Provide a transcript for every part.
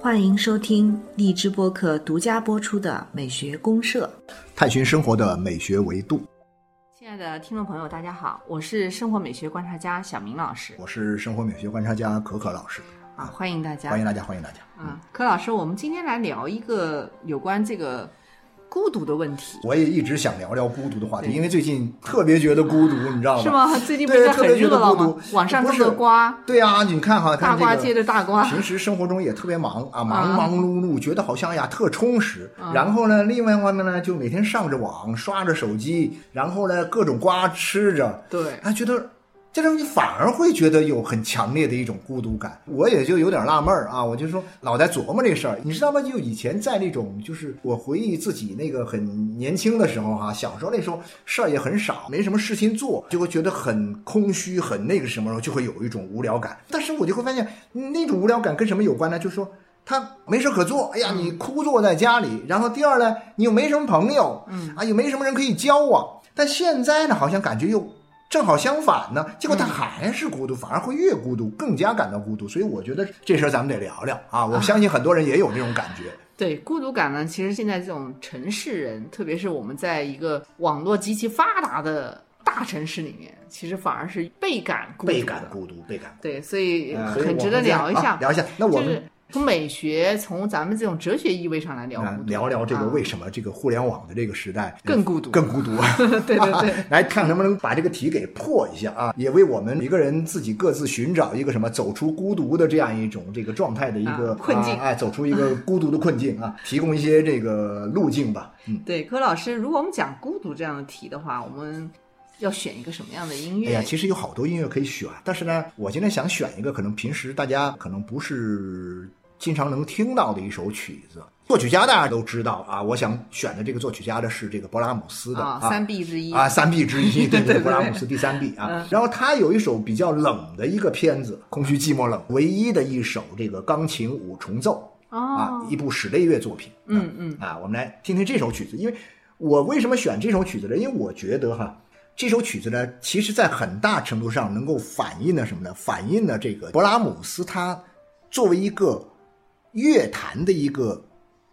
欢迎收听荔枝播客独家播出的《美学公社》，探寻生活的美学维度。亲爱的听众朋友，大家好，我是生活美学观察家小明老师我是生活美学观察家可可老师，啊，欢迎大家，欢迎大家，欢迎大家。啊，柯老师，我们今天来聊一个有关这个孤独的问题，我也一直想聊聊孤独的话题，因为最近特别觉得孤独，你知道吗？是？吗？最近不对是很特别觉得热闹吗孤独？网上种不是的瓜，对啊，你看哈，看这个大瓜接着大瓜，平时生活中也特别忙啊，忙啊忙碌碌，觉得好像哎呀特充实。啊然后呢，另外一方面呢，就每天上着网，刷着手机，然后呢各种瓜吃着，对，啊，觉得这时候你反而会觉得有很强烈的一种孤独感。我也就有点纳闷儿啊，我就说老在琢磨这事儿，你知道吗？就以前在那种，就是我回忆自己那个很年轻的时候哈、小时候那时候事儿也很少，没什么事情做，就会觉得很空虚，很那个什么，就会有一种无聊感。但是我就会发现，那种无聊感跟什么有关呢？就是说。他没事可做，哎呀，你枯坐在家里，然后第二呢，你又没什么朋友，嗯啊，又没什么人可以交往。但现在呢，好像感觉又正好相反呢，结果他还是孤独，反而会越孤独，更加感到孤独。所以我觉得这事儿咱们得聊聊啊！我相信很多人也有这种感觉。对孤独感呢，其实现在这种城市人，特别是我们在一个网络极其发达的大城市里面，其实反而是倍感孤独倍感孤独，倍感。对，所以很值得聊一下，啊聊一下。那我们就是从美学，从咱们这种哲学意味上来聊啊，聊聊这个啊为什么这个互联网的这个时代更孤独更孤独。对对对，来看能不能把这个题给破一下啊，也为我们一个人自己各自寻找一个什么走出孤独的这样一种这个状态的一个、啊困境啊，哎，走出一个孤独的困境啊，提供一些这个路径吧。嗯，对，柯老师，如果我们讲孤独这样的题的话，我们要选一个什么样的音乐？哎呀，其实有好多音乐可以选，但是呢，我今天想选一个可能平时大家可能不是经常能听到的一首曲子。作曲家大家都知道啊，我想选的这个作曲家的是这个勃拉姆斯的啊，三 B 之一啊，三 B 之一，对对对勃拉姆斯第三 B 啊嗯。然后他有一首比较冷的一个片子，《空虚寂寞冷》，唯一的一首这个钢琴五重奏啊哦，，一部室内乐作品。嗯嗯啊，我们来听听这首曲子，因为我为什么选这首曲子呢？因为我觉得哈。这首曲子呢，其实在很大程度上能够反映了什么呢？反映了这个勃拉姆斯他作为一个乐坛的一个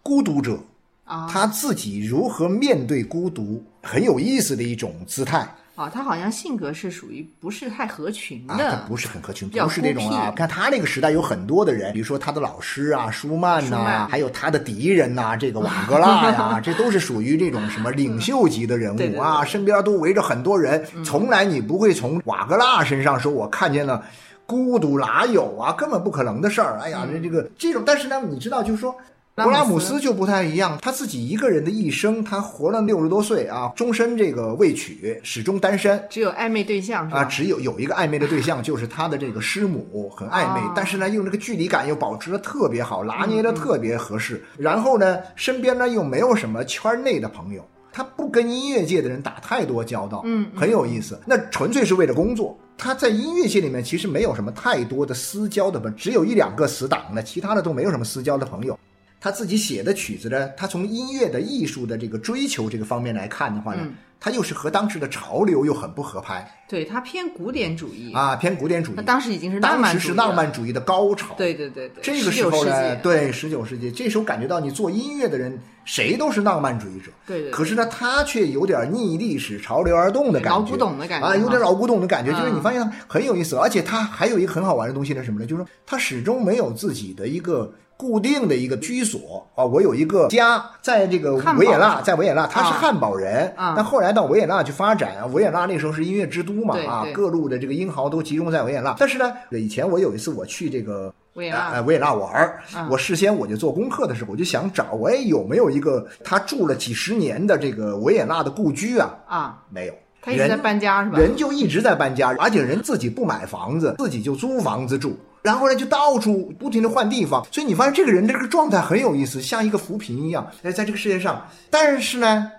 孤独者，啊。他自己如何面对孤独，很有意思的一种姿态。啊，他好像性格是属于不是太合群啊，的，他不是很合群，不是那种啊。孤僻看他那个时代有很多的人，比如说他的老师啊，舒曼呐、还有他的敌人呐、这个瓦格纳呀，这都是属于这种什么领袖级的人对对物啊，对身边都围着很多人，从来你不会从瓦格纳身上说我看见了。孤独哪有啊？根本不可能的事儿。哎呀，这这个这种，但是呢，你知道，就是说，勃拉姆斯就不太一样，他自己一个人的一生，他活了六十多岁啊，终身这个未娶，始终单身。只有暧昧对象是吧？啊，只有有一个暧昧的对象，就是他的这个师母，很暧昧，哦但是呢，用这个距离感又保持的特别好，拿捏的嗯特别合适。然后呢，身边呢又没有什么圈内的朋友，他不跟音乐界的人打太多交道，嗯嗯很有意思。那纯粹是为了工作。他在音乐界里面其实没有什么太多的私交的朋，只有一两个死党的，其他的都没有什么私交的朋友。他自己写的曲子呢，他从音乐的艺术的这个追求这个方面来看的话呢，嗯他又是和当时的潮流又很不合拍。对他偏古典主义，啊，偏古典主义那。当时已经是浪当时是漫主义了浪漫主义的高潮。对对对对，这个时候世呢，纪，对十九世纪，这时候感觉到你做音乐的人谁都是浪漫主义者。对对对可是呢，他却有点逆历史潮流而动的感觉，老古董的感觉啊，有点老古董的感觉。就是你嗯发现他很有意思，而且他还有一个很好玩的东西是什么呢？就是说他始终没有自己的一个。固定的一个居所啊，我有一个家，在这个维也纳，在维也纳，他是啊汉堡人，啊但后来到维也纳去发展，维也纳那时候是音乐之都嘛，啊，各路的这个英豪都集中在维也纳。但是呢，以前我有一次我去这个维也纳呃维也纳玩我事先我就做功课的时候，我就想找哎有没有一个他住了几十年的这个维也纳的故居啊？啊，没有，他一直在人搬家是吧？人就一直在搬家，而且人自己不买房子，自己就租房子住，然后呢就到处不停的换地方，所以你发现这个人这个状态很有意思，像一个浮萍一样，在在这个世界上，但是呢。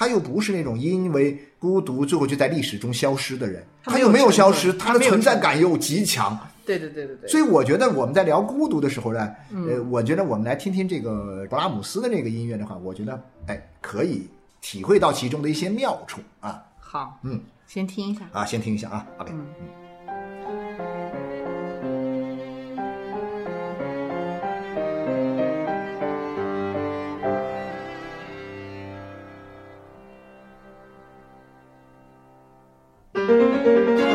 他又不是那种因为孤独最后就在历史中消失的人，他又没有消失，他的存在感又极强。对对对对对，所以我觉得我们在聊孤独的时候呢，嗯呃，我觉得我们来听听这个勃拉姆斯的这个音乐的话，我觉得哎可以体会到其中的一些妙处啊。好，嗯，先听一下。啊，先听一下啊，OK。啊，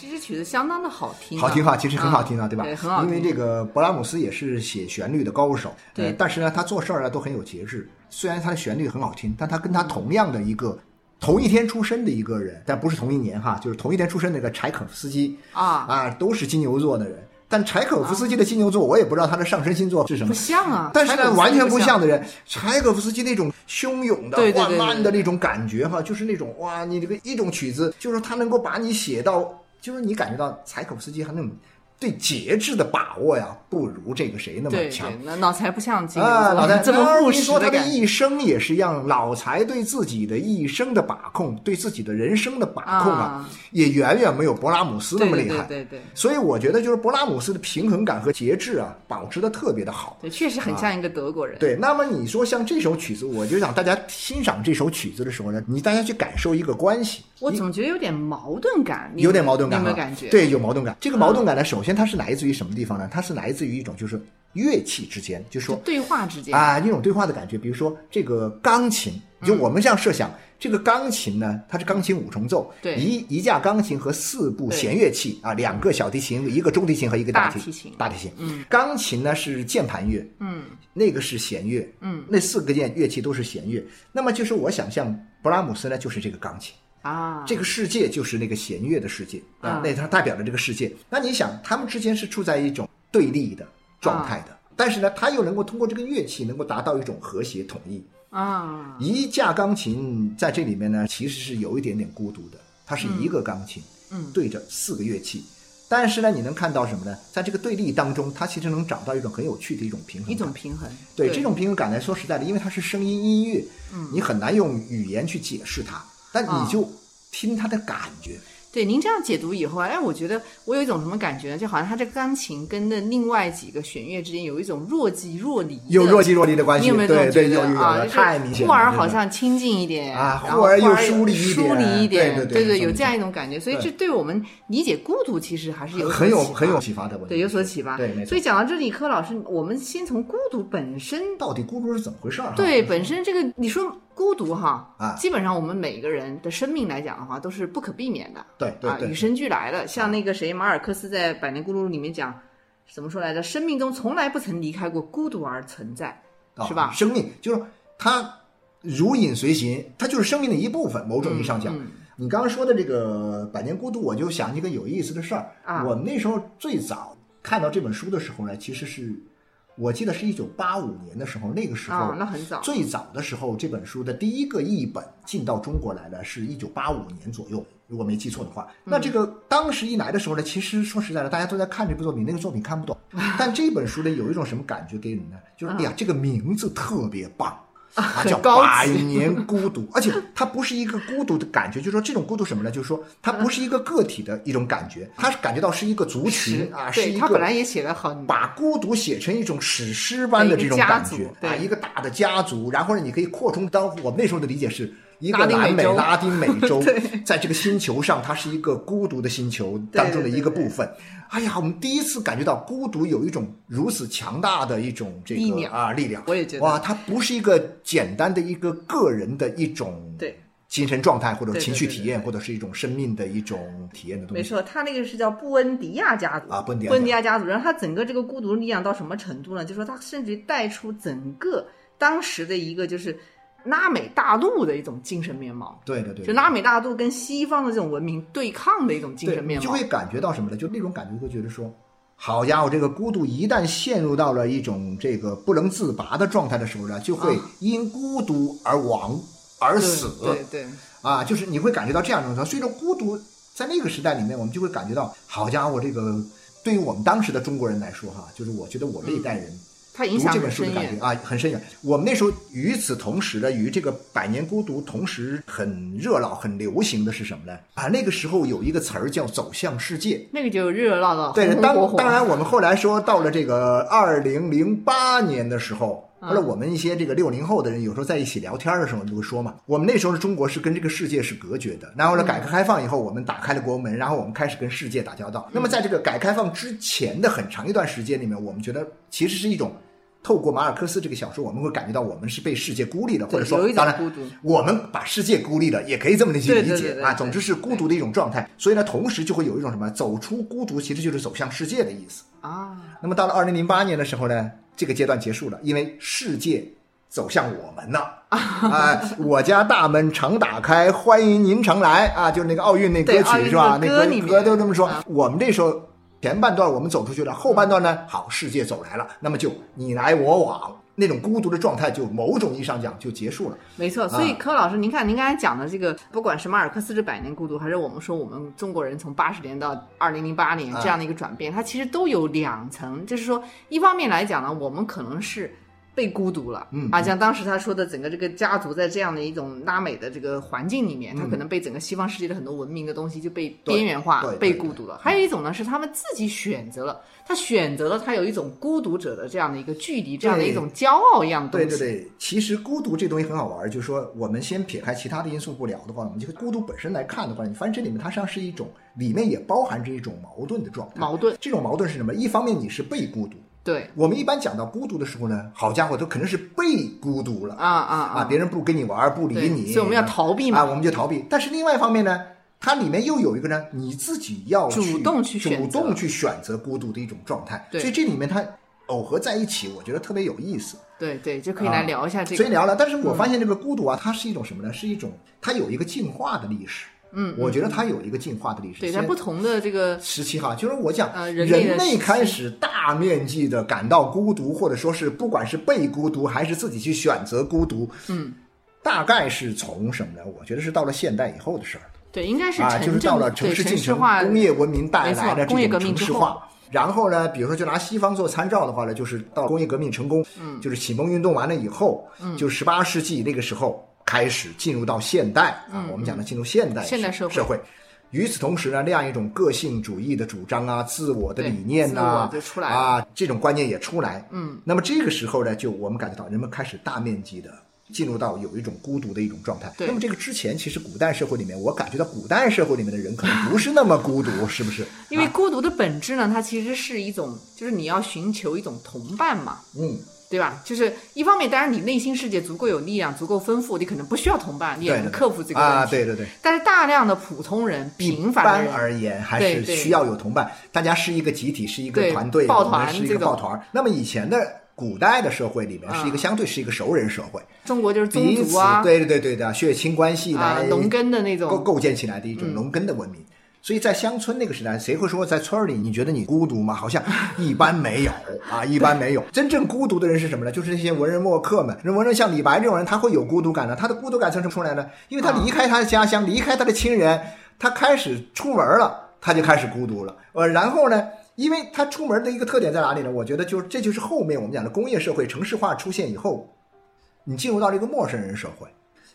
这支曲子相当的好听啊，好听哈，其实很好听啊，对吧？对，很好听。因为这个勃拉姆斯也是写旋律的高手，对呃但是呢，他做事儿呢都很有节制。虽然他的旋律很好听，但他跟他同样的一个同一天出生的一个人，但不是同一年哈，就是同一天出生那个柴可夫斯基啊啊，都是金牛座的人。但柴可夫斯基的金牛座，我也不知道他的上升星座是什么不。像啊，但是完全不像像的人，柴可夫斯基那种汹涌的、对对对缓慢的那种感觉哈，就是那种哇，你这个一种曲子，就是他能够把你写到，就是你感觉到柴可夫斯基他那种对节制的把握呀，不如这个谁那么强对，。那脑柴不像金牛啊，老柴，这么你说他的。一生也是一样，老柴对自己的一生的把控，对自己的人生的把控啊，啊也远远没有勃拉姆斯那么厉害。对对对所以我觉得就是勃拉姆斯的平衡感和节制啊，保持的特别的好。对，确实很像一个德国人。对，那么你说像这首曲子，我就想大家欣赏这首曲子的时候呢，你大家去感受一个关系，我总觉得有点矛盾感，你有点矛盾感有没有感觉？，对，有矛盾感。这个矛盾感呢，首先它是来自于什么地方呢？它是来自于一种就是乐器之间，就说对话之间啊，一种对话的感觉。比如说这个钢琴，就我们这样设想，这个钢琴呢，它是钢琴五重奏，对一一架钢琴和四部弦乐器啊，两个小提琴，一个中提琴和一个提大提琴大提琴。嗯，钢琴呢是键盘乐，嗯，那个是弦乐，嗯，那四个键乐器都是弦乐。那么就是我想象勃拉姆斯呢，就是这个钢琴。啊，这个世界就是那个弦乐的世界啊那它代表着这个世界。那你想，他们之间是处在一种对立的状态的，但是呢，他又能够通过这个乐器，能够达到一种和谐统一。啊，一架钢琴在这里面呢，其实是有一点点孤独的，它是一个钢琴，嗯对着四个乐器。但是呢，你能看到什么呢？在这个对立当中，它其实能找到一种很有趣的一种平衡。一种平衡。对这种平衡感来说实在的，因为它是声音音乐，嗯你很难用语言去解释它，但啊你就听他的感觉。对，您这样解读以后，哎，我觉得我有一种什么感觉呢？就好像他这钢琴跟那另外几个弦乐之间有一种若即若离的，有若即若离的关系，你有没有这对对，种觉有有有得啊？就是太明显了。忽而好像亲近一点啊忽而又又疏离一点疏离一点，对对对对有这样一种感觉。所以这对我们理解孤独其实还是有很有很有启发的问题，对有所启发。对，没错所。以讲到这里，柯老师，我们先从孤独本身到底孤独是怎么回事儿？对，本身这个你说孤独哈，啊基本上我们每个人的生命来讲的话，都是不可避免的，啊，对对对与生俱来的。像那个谁，马尔克斯在《百年孤独》里面讲，怎么说来着？生命中从来不曾离开过孤独而存在，啊是吧？生命就是它如影随形，它就是生命的一部分。某种意义上讲，嗯你刚刚说的这个《百年孤独》，我就想起一个有意思的事儿。啊我那时候最早看到这本书的时候呢，其实是我记得是一九八五年的时候，那个时候、啊，那很早。最早的时候，这本书的第一个译本进到中国来的，是一九八五年左右，如果没记错的话。那这个当时一来的时候呢，其实说实在的，大家都在看这部作品，那个作品看不懂，但这本书呢，有一种什么感觉给人呢？就是哎呀，这个名字特别棒。啊，叫百年孤独，而且它不是一个孤独的感觉，就是说这种孤独什么呢？就是说它不是一个个体的一种感觉，它是感觉到是一个族群啊，是对一个他本来也写的很把孤独写成一种史诗般的这种感觉对啊，一个大的家族，然后呢，你可以扩充。到我们那时候的理解是一个南美拉丁美洲 对，在这个星球上，它是一个孤独的星球当中的一个部分。哎呀，我们第一次感觉到孤独有一种如此强大的一种这个力量啊力量。我也觉得哇，它不是一个简单的一个个人的一种对。精神状态或者情绪体验，或者是一种生命的一种体验的东西。没错，他那个是叫布恩迪亚家族啊布恩迪亚布恩迪亚家族，然后他整个这个孤独力量到什么程度呢？就说他甚至于带出整个当时的一个就是拉美大陆的一种精神面貌，对对对，就拉美大陆跟西方的这种文明对抗的一种精，神面貌就会。感觉到什么呢？就那种感觉，会觉得说，好家伙，这个孤独一旦陷入到了一种这个不能自拔的状态的时候呢，就会因孤独而亡而死。啊对对对啊，就是你会感觉到这样一种状态。所以说，孤独在那个时代里面，我们就会感觉到，好家伙，这个对于我们当时的中国人来说，哈，就是我觉得我这一代人。它影响读这本书的感觉。啊，很深远。我们那时候与此同时的，与这个《百年孤独》同时很热闹、很流行的是什么呢？啊，那个时候有一个词儿叫“走向世界”。那个就热热闹闹，对，当。当然，我们后来说到了这个二零零八年的时候。后来我们一些这个六零后的人，有时候在一起聊天的时候，就会说嘛，我们那时候的中国是跟这个世界是隔绝的。然后呢，改革开放以后，我们打开了国门，然后我们开始跟世界打交道。那么在这个改革开放之前的很长一段时间里面，我们觉得其实是一种透过马尔克斯这个小说，我们会感觉到我们是被世界孤立的，或者说当然我们把世界孤立了，也可以这么理解对理解啊。总之是孤独的一种状态。所以呢，同时就会有一种什么走出孤独，其实就是走向世界的意思。啊，那么到了二零零八年的时候呢，这个阶段结束了，因为世界走向我们了 啊！我家大门常打开，欢迎您常来啊！就是那个奥运那歌曲是吧？那歌那歌都这么说啊。我们这时候前半段我们走出去了，后半段呢，好，世界走来了，那么就你来我往。那种孤独的状态，就某种意义上讲就结束了。没错。所以啊柯老师，您看您刚才讲的这个，不管是马尔克斯这《百年孤独》，还是我们说我们中国人从八十年到二零零八年啊这样的一个转变，它其实都有两层，就是说，一方面来讲呢，我们可能是。被孤独了，嗯啊，像当时他说的，整个这个家族在这样的一种拉美的这个环境里面，他嗯可能被整个西方世界的很多文明的东西就被边缘化对、被孤独了。还有一种呢，是他们自己选择了，他选择了他有一种孤独者的这样的一个距离，这样的一种骄傲一样的东西。对对对，其实孤独这东西很好玩儿，就是说我们先撇开其他的因素不聊的话，我们就孤独本身来看的话，你发现这里面它实际上是一种，里面也包含着一种矛盾的状态。矛盾，这种矛盾是什么？一方面你是被孤独，对我们一般讲到孤独的时候呢，好家伙，都肯定是被孤独了啊啊啊，别人不跟你玩儿，不理你，所以我们要逃避嘛啊，我们就逃避。但是另外一方面呢，它里面又有一个呢，你自己要去主动去选择主动去选择孤独的一种状态。对所以这里面它耦合在一起，我觉得特别有意思。对对，就可以来聊一下这个。所以聊了，但是我发现这个孤独啊，它是一种什么呢？是一种它有一个进化的历史。嗯，我觉得它有一个进化的历史。对，先在不同的这个时期哈，就是我讲，呃人类人类开始大面积的感到孤独，或者说是不管是被孤独还是自己去选择孤独，嗯，大概是从什么呢？我觉得是到了现代以后的事儿对，应该是啊，就是到了城市进程、化工业文明带来的这种城市化。然后呢，比如说就拿西方做参照的话呢，就是到工业革命成功，嗯，就是启蒙运动完了以后，嗯，就十八世纪那个时候开始进入到现代啊，我们讲的进入现代嗯现代社会社会。与此同时呢，那样一种个性主义的主张啊，自我的理念呐、自我就出来啊，这种观念也出来。嗯，那么这个时候呢，就我们感觉到人们开始大面积的进入到有一种孤独的一种状态。对那么这个之前，其实古代社会里面，我感觉到古代社会里面的人可能不是那么孤独，是不是？因为啊孤独的本质呢，它其实是一种，就是你要寻求一种同伴嘛，嗯，对吧？就是一方面，当然你内心世界足够有力量、足够丰富，你可能不需要同伴，你也能克服这个问题。啊，对对对。但是大量的普通人、平凡而言，还是需要有同伴，大家是一个集体，是一个团队，抱团是一团这个抱团儿。那么以前的古代的社会里面，是一个啊相对是一个熟人社会，中国就是宗族啊，对对对对的血亲关系啊来农耕的那种构构建起来的一种农耕的文明。所以在乡村那个时代，谁会说在村儿里你觉得你孤独吗？好像一般没有啊，一般没有。真正孤独的人是什么呢？就是那些文人墨客们。那文人像李白这种人，他会有孤独感的。他的孤独感从什么出来呢？因为他离开他的家乡，离开他的亲人，他开始出门了，他就开始孤独了。呃，然后呢，因为他出门的一个特点在哪里呢？我觉得就是这就是后面我们讲的工业社会、城市化出现以后，你进入到了一个陌生人社会。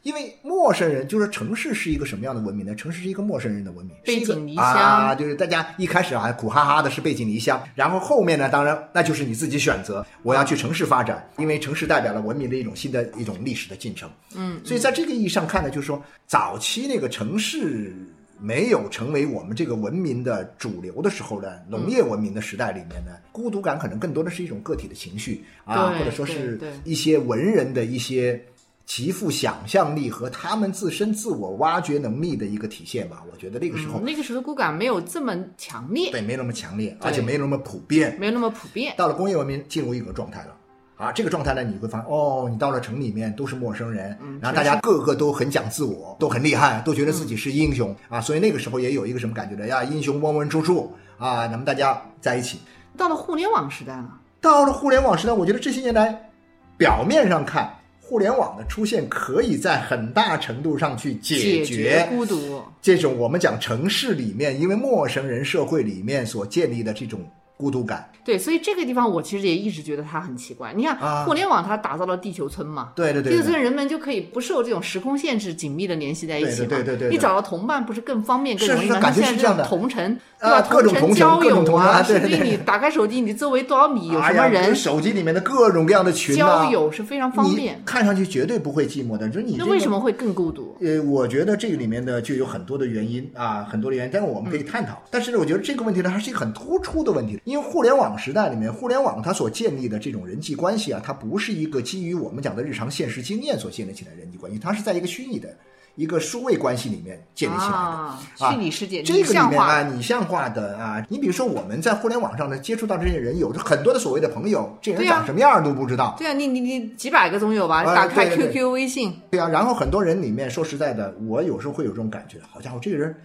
因为陌生人就是城市是一个什么样的文明呢？城市是一个陌生人的文明，背井离乡啊，就是大家一开始还苦哈哈的是背井离乡，然后后面呢，当然那就是你自己选择，我要去城市发展，因为城市代表了文明的一种新的一种历史的进程。嗯，所以在这个意义上看呢，就是说早期那个城市没有成为我们这个文明的主流的时候呢，农业文明的时代里面呢，孤独感可能更多的是一种个体的情绪啊，或者说是一些文人的一些。极富想象力和他们自身自我挖掘能力的一个体现吧，我觉得那个时候、嗯那个时候的孤感没有这么强烈，对没那么强烈，而且没那么普遍。没有那么普遍。到了工业文明，进入一个状态了。啊，这个状态呢，你会发现，哦，你到了城里面都是陌生人，嗯然后大家个个都很讲自我，都很厉害，都觉得自己是英雄、啊，所以那个时候也有一个什么感觉呢？呀，英雄温文处处啊，咱们大家在一起。到了互联网时代了，到了互联网时代，我觉得这些年来，表面上看，互联网的出现可以在很大程度上去解解决孤独，这种我们讲城市里面，因为陌生人社会里面所建立的这种孤独感。对，所以这个地方我其实也一直觉得它很奇怪。你看，啊互联网它打造了地球村嘛，对对对对地球村人们就可以不受这种时空限制，紧密的联系在一起嘛。对对对对你找到同伴不是更方便、更容易吗？是这样的同城，对啊吧？各种同城交友啊，甚至于你打开手机，你周围多少米有什么人，手机里面的各种各样的群啊，交友是非常方便。看上去绝对不会寂寞的。就是你、这那、为什么会更孤独？呃，我觉得这个里面呢就有很多的原因啊，很多的原因，但是我们可以探讨。但是呢，我觉得这个问题呢还是一个很突出的问题，因为互联网时代里面，互联网它所建立的这种人际关系啊，它不是一个基于我们讲的日常现实经验所建立起来的人际关系，它是在一个虚拟的一个数位关系里面建立起来的。啊，啊虚拟世界这个里面啊，拟像化的啊，你比如说我们在互联网上呢接触到这些人，有着很多的所谓的朋友，这人长什么样儿都不知道。对啊，你你你几百个总有吧？啊打开 QQ、微信，对啊，然后很多人里面，说实在的，我有时候会有这种感觉，好家伙，这个人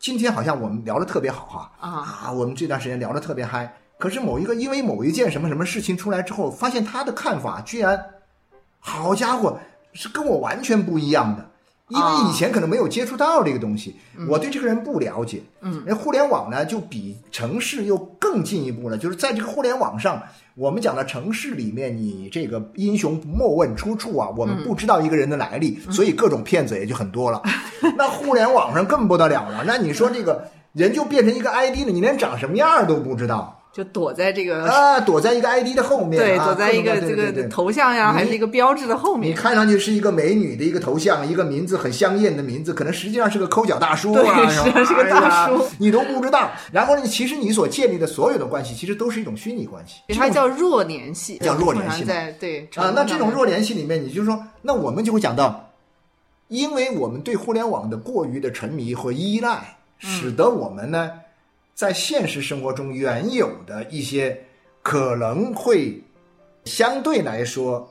今天好像我们聊的特别好哈啊我们这段时间聊的特别嗨。可是某一个因为某一件什么什么事情出来之后，发现他的看法居然，好家伙，是跟我完全不一样的。因为以前可能没有接触到这个东西，我对这个人不了解。嗯，那互联网呢，就比城市又更进一步了，就是在这个互联网上，我们讲的城市里面，你这个英雄莫问出处啊，我们不知道一个人的来历，所以各种骗子也就很多了。那互联网上更不得了了，那你说这个人就变成一个 ID 了，你连长什么样都不知道就躲在这个啊，躲在一个 ID 的后面，对，啊躲在一个这个头像呀，还是一个标志的后面你。看上去是一个美女的一个头像，一个名字很香艳的名字，可能实际上是个抠脚大叔啊，实际上是是个大叔哎你都不知道。然后呢，其实你所建立的所有的关系，其实都是一种虚拟关系。它叫弱联系，叫弱联系对啊，那这种弱联联系里面，你就说，那我们就会讲到，因为我们对互联网的过于的沉迷和依赖，使得我们呢，在现实生活中原有的一些可能会相对来说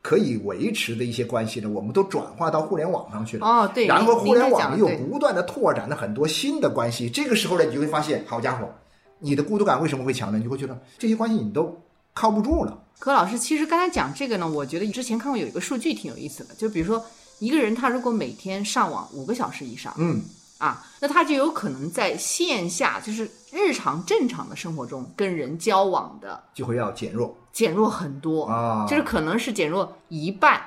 可以维持的一些关系呢，我们都转化到互联网上去了。哦，对，然后互联网又不断的拓展了很多新的关系，这个时候呢，你就会发现，好家伙，你的孤独感为什么会强呢？你就会觉得这些关系你都靠不住了。何老师，其实刚才讲这个呢，我觉得之前看过有一个数据挺有意思的，就比如说一个人他如果每天上网五个小时以上嗯，啊，那他就有可能在线下就是日常正常的生活中跟人交往的就会要减弱减弱很多啊就是可能是减弱一半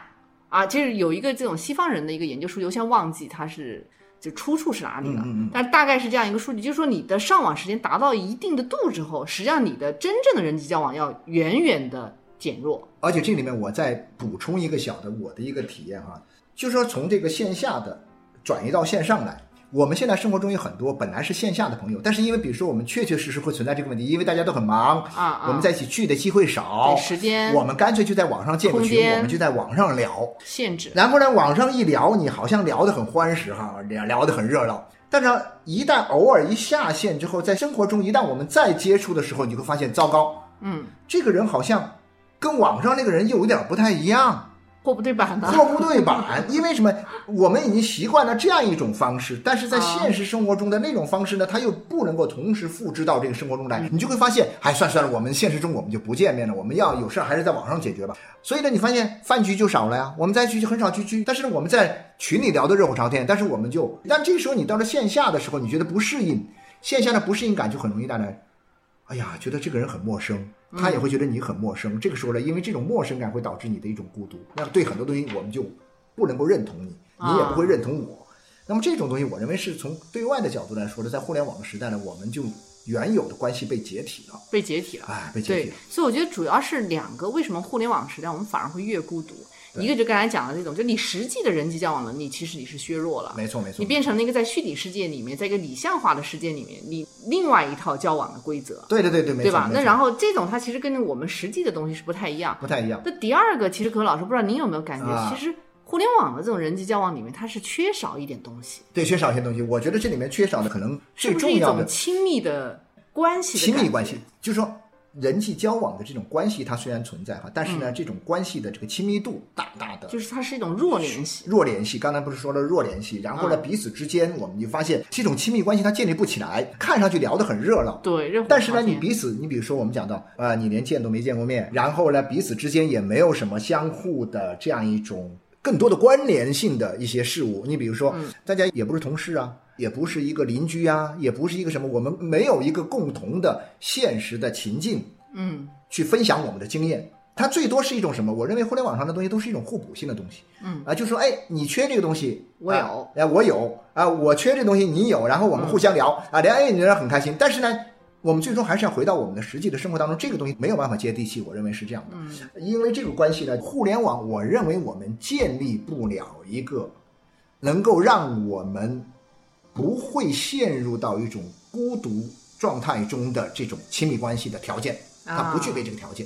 啊。就是有一个这种西方人的一个研究数据，我现在忘记它是就出处是哪里了，嗯嗯嗯但是大概是这样一个数据，就是说你的上网时间达到一定的度之后，实际上你的真正的人际交往要远远的减弱。而且这里面我再补充一个小的我的一个体验哈，就是说从这个线下的转移到线上来。我们现在生活中有很多本来是线下的朋友，但是因为比如说我们确确实实会存在这个问题，因为大家都很忙啊啊我们在一起聚的机会少对，时间我们干脆就在网上建个群，我们就在网上聊。限制。然后呢，网上一聊，你好像聊得很欢实哈，聊聊得很热闹。但是一旦偶尔一下线之后，在生活中一旦我们再接触的时候，你会发现糟糕，嗯，这个人好像跟网上那个人又有点不太一样货不对版的。货不对版，因为什么？我们已经习惯了这样一种方式，但是在现实生活中的那种方式呢，它又不能够同时复制到这个生活中来，你就会发现，哎，算算了，我们现实中我们就不见面了，我们要有事还是在网上解决吧。所以呢，你发现饭局就少了呀，我们在一起就很少去聚，但是呢，我们在群里聊的热火朝天，但是我们就，但这个时候你到了线下的时候，你觉得不适应，线下的不适应感就很容易带来，哎呀，觉得这个人很陌生。他也会觉得你很陌生，这个时候呢，因为这种陌生感会导致你的一种孤独。那对很多东西我们就不能够认同你，你也不会认同我。那么这种东西，我认为是从对外的角度来说呢，在互联网的时代呢，我们就原有的关系被解体了，被解体了，哎，被解体对了。，所以我觉得主要是两个，为什么互联网时代我们反而会越孤独？一个就刚才讲的那种，就你实际的人际交往能力，其实你是削弱了。没错没错，你变成了一个在虚拟世界里面，在一个理想化的世界里面，你另外一套交往的规则，对对对对，没错对吧？那然后这种它其实跟我们实际的东西是不太一样。不太一样。那第二个，其实可能老师不知道您有没有感觉，啊其实互联网的这种人际交往里面，它是缺少一点东西，对，缺少一些东西。我觉得这里面缺少的可能最是不是一重要的种亲密的关系的亲密关系，就是说人际交往的这种关系，它虽然存在哈，但是呢，这种关系的这个亲密度大大的嗯就是它是一种弱联系。弱联系，刚才不是说了弱联系，然后呢，嗯彼此之间我们就发现这种亲密关系它建立不起来，看上去聊得很热闹。对，但是呢，你彼此，你比如说我们讲到，啊，你连见都没见过面，然后呢，彼此之间也没有什么相互的这样一种更多的关联性的一些事物。你比如说，嗯大家也不是同事啊，也不是一个邻居啊，也不是一个什么，我们没有一个共同的现实的情境，嗯，去分享我们的经验。它最多是一种什么？我认为互联网上的东西都是一种互补性的东西。嗯啊，就说哎，你缺这个东西，我有啊哎，我有啊，我缺这东西，你有，然后我们互相聊、啊，聊哎，你聊得很开心。但是呢，我们最终还是要回到我们的实际的生活当中，这个东西没有办法接地气，我认为是这样的。嗯，因为这个关系呢，互联网，我认为我们建立不了一个能够让我们不会陷入到一种孤独状态中的这种亲密关系的条件，他不具备这个条件。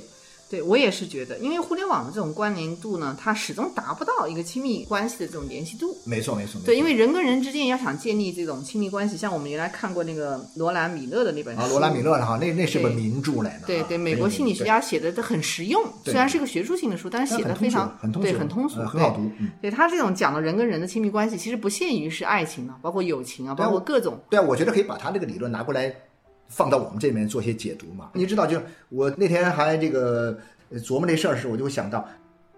对我也是觉得，因为互联网的这种关联度呢，它始终达不到一个亲密关系的这种联系度。没错，没错，没错。对，因为人跟人之间要想建立这种亲密关系，像我们原来看过那个罗兰米勒的那本书，啊，罗兰米勒的哈，那那是本名著来的啊。对对，美国心理学家写的都很实用，虽然是个学术性的书，但是写的非常很通俗，对，很很通俗，很好读。嗯，对他这种讲的人跟人的亲密关系，其实不限于是爱情啊，包括友情啊，包括各种。对啊，我觉得可以把他这个理论拿过来放到我们这里面做些解读嘛。你知道，就我那天还这个呃琢磨这事儿时，我就会想到，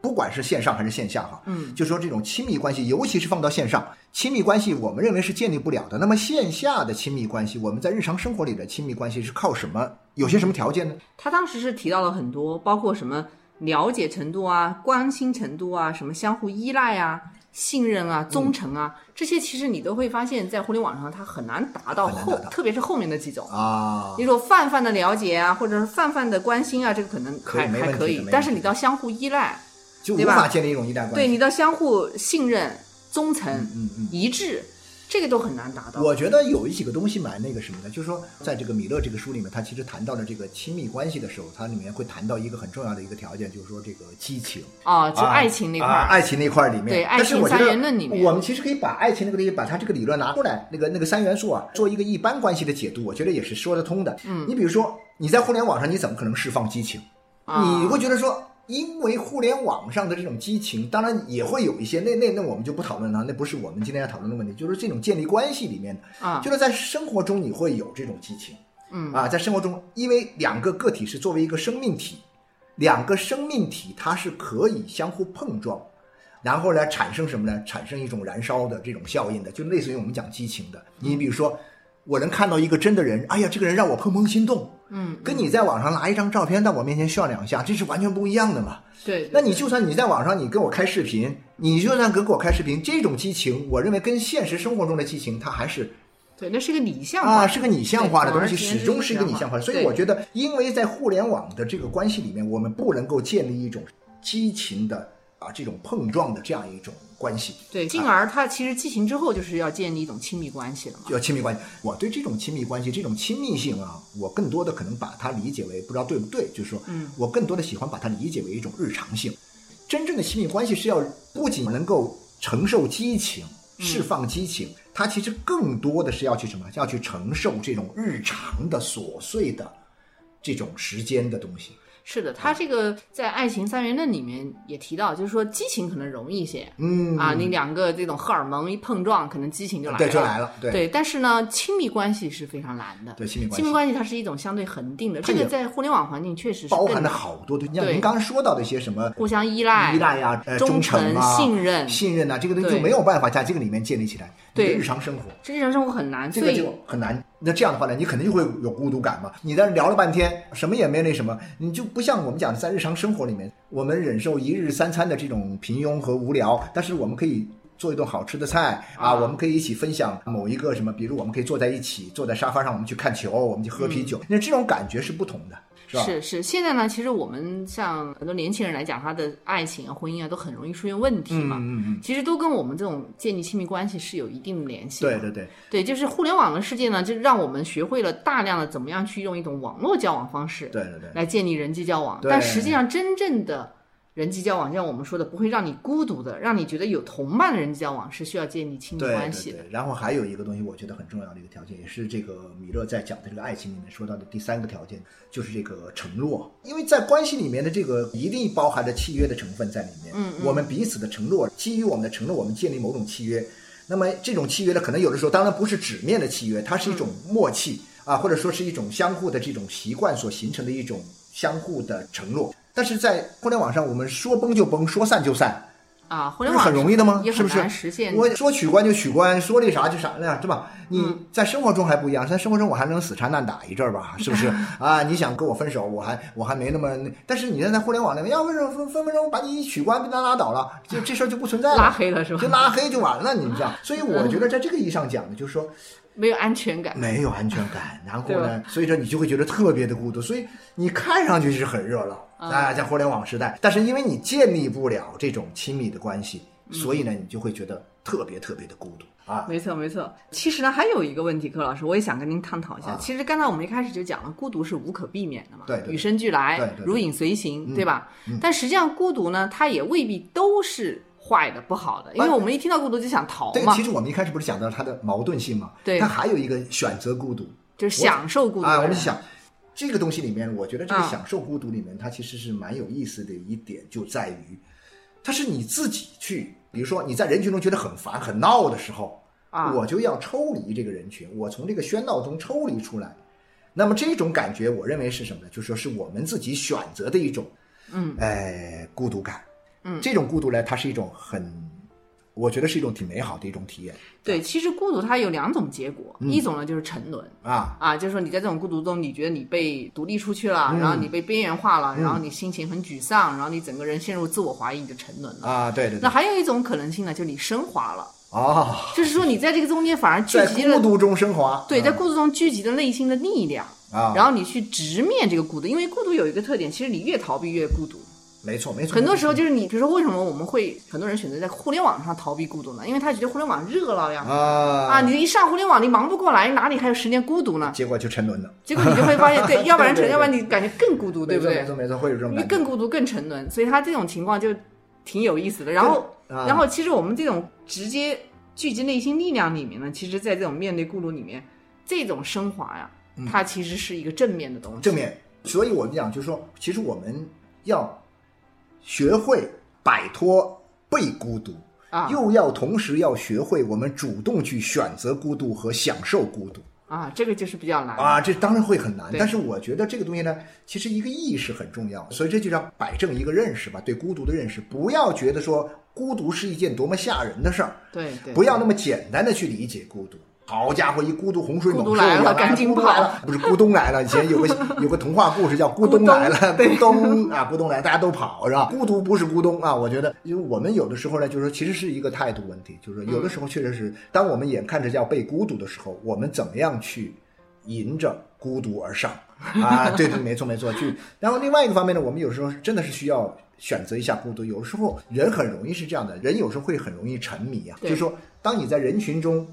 不管是线上还是线下哈，嗯，就说这种亲密关系，尤其是放到线上，亲密关系我们认为是建立不了的。那么线下的亲密关系，我们在日常生活里的亲密关系是靠什么？有些什么条件呢？他当时是提到了很多，包括什么了解程度啊、关心程度啊、什么相互依赖啊、信任啊、忠诚啊，这些其实你都会发现，在互联网上它很难达到后特别是后面的几种。啊你，说泛泛的了解啊，或者是泛泛的关心啊，这个可能还还可以但是你到相互依赖，就无对吧法建立一种依赖关系。对你到相互信任、忠诚、嗯嗯。一致，这个都很难达到。我觉得有几个东西蛮那个什么的，就是说，在这个米勒这个书里面，他其实谈到了这个亲密关系的时候，它里面会谈到一个很重要的一个条件，就是说这个激情。啊，就啊爱情那块儿，啊爱情那块儿里面，对爱情三元论里面我们其实可以把爱情那个东西，把它这个理论拿出来，那个那个三元素啊，做一个一般关系的解读，我觉得也是说得通的。嗯，你比如说你在互联网上，你怎么可能释放激情？啊你会觉得说，因为互联网上的这种激情，当然也会有一些，那那那我们就不讨论了，那不是我们今天要讨论的问题，就是这种建立关系里面的，啊就是在生活中你会有这种激情。嗯啊，在生活中，因为两个个体是作为一个生命体，两个生命体它是可以相互碰撞，然后呢产生什么呢？产生一种燃烧的这种效应的，就类似于我们讲激情的。你比如说，我能看到一个真的人，哎呀，这个人让我怦怦心动，嗯，跟你在网上拿一张照片到我面前炫两下，这是完全不一样的嘛。对，那你就算你在网上你跟我开视频，你就算跟我开视频，这种激情，我认为跟现实生活中的激情，它还是对，那是个拟像化啊，是个拟像化的东西，始终是一个拟像化的。所以我觉得，因为在互联网的这个关系里面，我们不能够建立一种激情的啊这种碰撞的这样一种关系，对，进而他其实激情之后就是要建立一种亲密关系了嘛。要亲密关系。我对这种亲密关系、这种亲密性啊，我更多的可能把它理解为，不知道对不对，就是说，嗯，我更多的喜欢把它理解为一种日常性。真正的亲密关系是要不仅能够承受激情、释放激情，它其实更多的是要去什么？要去承受这种日常的琐碎的这种时间的东西。是的，他这个在《爱情三元论》里面也提到，就是说激情可能容易一些，嗯。啊，你两个这种荷尔蒙一碰撞，可能激情就来了，对就来了，对。对，但是呢，亲密关系是非常难的。对亲密关系。亲密关系它是一种相对恒定的，这个在互联网环境确实是包含了好多的，像您刚刚说到的一些什么互相依赖、依赖呀、呃忠诚啊、信任，信任啊，这个东西就没有办法在这个里面建立起来。你的对日常生活这日常生活很难，这个就很难。那这样的话呢，你肯定就会有孤独感嘛。你在这聊了半天，什么也没那什么，你就不像我们讲的，在日常生活里面，我们忍受一日三餐的这种平庸和无聊，但是我们可以。做一顿好吃的菜啊，啊我们可以一起分享某一个什么，比如我们可以坐在一起，坐在沙发上，我们去看球，我们去喝啤酒，那这种感觉是不同的，是吧？是是，现在呢，其实我们像很多年轻人来讲，他的爱情啊、婚姻啊，都很容易出现问题嘛。嗯嗯嗯，其实都跟我们这种建立亲密关系是有一定的联系的。对对对，对，就是互联网的世界呢，就让我们学会了大量的怎么样去用一种网络交往方式对对对，来建立人际交往，但实际上真正的人际交往，像我们说的，不会让你孤独的，让你觉得有同伴的人际交往是需要建立亲密关系的。对对，然后还有一个东西，我觉得很重要的一个条件，也是这个米勒在讲的这个爱情里面说到的第三个条件，就是这个承诺。因为在关系里面的这个一定包含着契约的成分在里面。嗯嗯我们彼此的承诺，基于我们的承诺，我们建立某种契约。那么这种契约呢，可能有的时候当然不是纸面的契约，它是一种默契、啊，或者说是一种相互的这种习惯所形成的一种相互的承诺。但是在互联网上，我们说崩就崩，说散就散，啊，互联网很容易的吗？是不是实现。我说取关就取关，说那啥就啥那样，是吧？你嗯在生活中还不一样，在生活中我还能死缠烂打一阵儿吧，是不是？啊，你想跟我分手，我还我还没那么那，但是你在互联网那边，要分手分分分钟把你一取关，被他拉倒了，就这事儿就不存在了，拉黑了是吧就拉黑就完了，你知道？所以我觉得在这个意义上讲呢，就是说没有安全感。没有安全感，然后呢，所以说你就会觉得特别的孤独，所以你看上去是很热闹嗯啊，在互联网时代，但是因为你建立不了这种亲密的关系，嗯所以呢，你就会觉得特别特别的孤独啊。没错，没错。其实呢，还有一个问题，柯老师，我也想跟您探讨一下。啊其实刚才我们一开始就讲了，孤独是无可避免的嘛，对对对与生俱来，对对对如影随形，嗯对吧？嗯但实际上，孤独呢，它也未必都是坏的、不好的，因为我们一听到孤独就想逃对，嘛其，实我们一开始不是讲到它的矛盾性嘛？对它还有一个选择孤独就是享受孤独啊。我们想这个东西里面，我觉得这个啊享受孤独里面，它其实是蛮有意思的一点，就在于它是你自己去，比如说你在人群中觉得很烦、很闹的时候，啊，我就要抽离这个人群，我从这个喧闹中抽离出来。那么这种感觉，我认为是什么呢？就是说是我们自己选择的一种，嗯，呃，孤独感。嗯。这种孤独呢，它是一种很，我觉得是一种挺美好的一种体验。对，其实孤独它有两种结果，嗯。一种呢就是沉沦。啊。啊，就是说你在这种孤独中，你觉得你被独立出去了，嗯。然后你被边缘化了，嗯。然后你心情很沮丧，然后你整个人陷入自我怀疑，你就沉沦了。啊，对对对。那，还有一种可能性呢，就你升华了，哦，就是说你在这个中间反而聚集了孤独中升华，对，在啊孤独中聚集了内心的力量，啊，然后你去直面这个孤独，因为孤独有一个特点，其实你越逃避越孤独。没错没错，很多时候就是你，比如说为什么我们会很多人选择在互联网上逃避孤独呢？因为他觉得互联网热闹呀。啊啊，你一上互联网，你忙不过来，哪里还有时间孤独呢？结果就沉沦了，结果你就会发现，对，要不然沉，要不然你感觉更孤独，对不对没错没？错会有这种你感觉，更孤独、更沉沦，所以他这种情况就挺有意思的。然后，啊然后其实我们这种直接聚集内心力量里面呢，其实在这种面对孤独里面，这种升华呀，它其实是一个正面的东西。嗯正面。所以我们讲，就是说，其实我们要学会摆脱被孤独，啊。又要同时要学会我们主动去选择孤独和享受孤独。啊，这个就是比较难。啊，这当然会很难。但是我觉得这个东西呢，其实一个意识很重要，所以这就叫摆正一个认识吧，对孤独的认识，不要觉得说孤独是一件多么吓人的事儿，对对，不要那么简单的去理解孤独。好家伙，一孤独洪水猛兽来了赶紧跑了，不是咕咚来了。以前有个 有个童话故事叫《咕咚来了》，咕咚啊，咕咚来，大家都跑是吧？孤独不是咕咚啊，我觉得，因为我们有的时候呢，就是说，其实是一个态度问题，就是说，有的时候确实是，当我们眼看着要被孤独的时候，我们怎么样去迎着孤独而上啊？对对，没错没错，去。然后另外一个方面呢，我们有时候真的是需要。选择一下孤独，有时候人很容易是这样的，人有时候会很容易沉迷啊。就是说，当你在人群中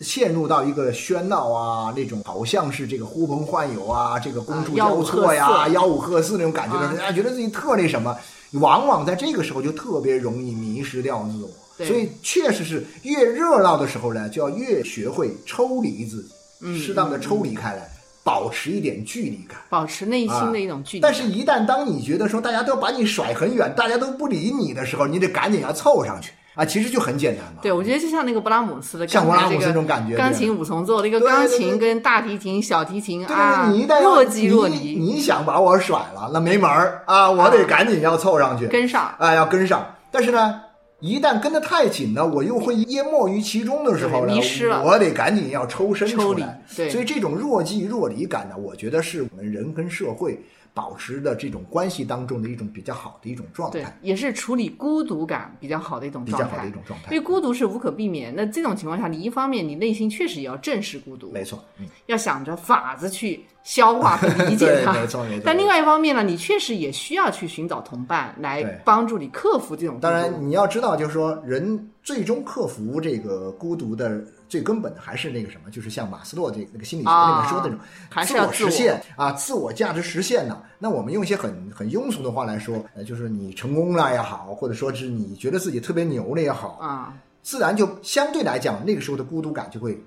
陷入到一个喧闹啊，那种好像是这个呼朋唤友啊，这个觥筹交错呀、啊吆五喝四那种感觉的时候，啊觉得自己特那什么，往往在这个时候就特别容易迷失掉自我。对所以确实是越热闹的时候呢，就要越学会抽离自己，嗯适当的抽离开来，保持一点距离感。保持内心的一种距离。但是，一旦当你觉得说大家都把你甩很远，大家都不理你的时候，你得赶紧要凑上去啊！其实就很简单嘛。对，我觉得就像那个勃拉姆斯的，像勃拉姆斯这这种感觉，钢琴五重奏，那个对对钢琴跟大提琴、小提琴啊，你一旦若即若离，你想把我甩了，那没门儿啊！我得赶紧要凑上去，跟上。啊，要跟上。但是呢，一旦跟得太紧呢，我又会淹没于其中的时候呢，迷失了我得赶紧要抽身抽离出来。对所以这种若即若离感呢，我觉得是我们人跟社会保持的这种关系当中的一种比较好的一种状对态，，也是处理孤独感比较好的一种状态。比较好的一种状态因为。孤独是无可避免。那这种情况下，你一方面你内心确实也要正视孤独，没错，嗯，要想着法子去消化和理解，它。没错，没错。但另外一方面呢，你确实也需要去寻找同伴来帮助你克服这种。当然，你要知道，就是说，人最终克服这个孤独的最根本的还是那个什么，就是像马斯洛这个那个心理学里面说的那种自我还是要自我实现啊，自我价值实现呢。那我们用一些很很庸俗的话来说，呃，就是你成功了也好，或者说是你觉得自己特别牛了也好，啊、自然就相对来讲，那个时候的孤独感就会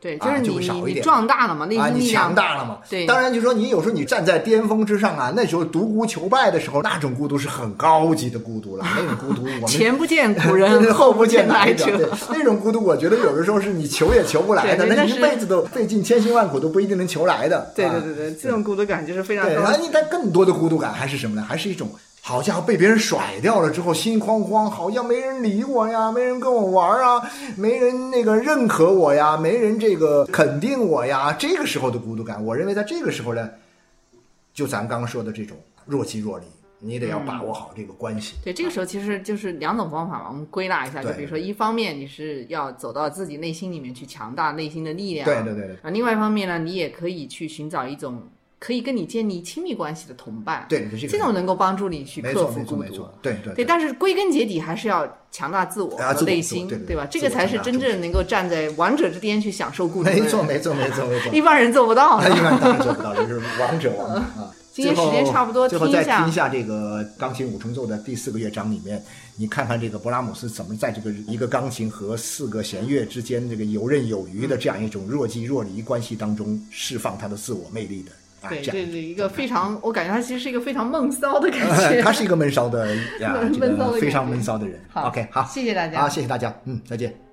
对，啊就就是你、你你会少一点壮大了嘛，内啊，你心强大了嘛。对当然就说你有时候你站在巅峰之上啊，那时候独孤求败的时候，那种孤独是很高级的孤独了，那种孤独我们 前不见古人，后不见来者。对。那种孤独，我觉得有的时候是你求也求不来的，那一辈子都费尽千辛万苦都不一定能求来的。啊对对对对，这种孤独感就是非常对，高然后你但更多的孤独感还是什么呢？还是一种好家伙被别人甩掉了之后心慌慌，好像没人理我呀，没人跟我玩啊，没人那个认可我呀，没人这个肯定我呀，这个时候的孤独感，我认为在这个时候呢，就咱刚刚说的这种若即若离，你得要把握好这个关系。对，这个时候其实就是两种方法嘛，我们归纳一下，就比如说，一方面你是要走到自己内心里面去强大内心的力量，对对对对啊，另外一方面呢，你也可以去寻找一种可以跟你建立亲密关系的同伴，对，这种能够帮助你去克服孤独对对对，但是归根结底还是要强大自我内心，对对吧？这个才是真正能够站在王者之巅去享受孤独。没错没错没错没错。一般人做不到一般人做不到，就是王者王者啊。今天时间差不多最后听一下再听一下这个钢琴五重奏的第四个乐章里面，你看看这个勃拉姆斯怎么在这个一个钢琴和四个弦乐之间这个游刃有余的这样一种若即若离关系当中释放他的自我魅力的啊，对，这是一个非常，我感觉他其实是一个非常闷骚的感觉。他是一个闷骚的 闷骚的非常闷骚的人。好 OK，好，谢谢大家好，谢谢大家，嗯，再见。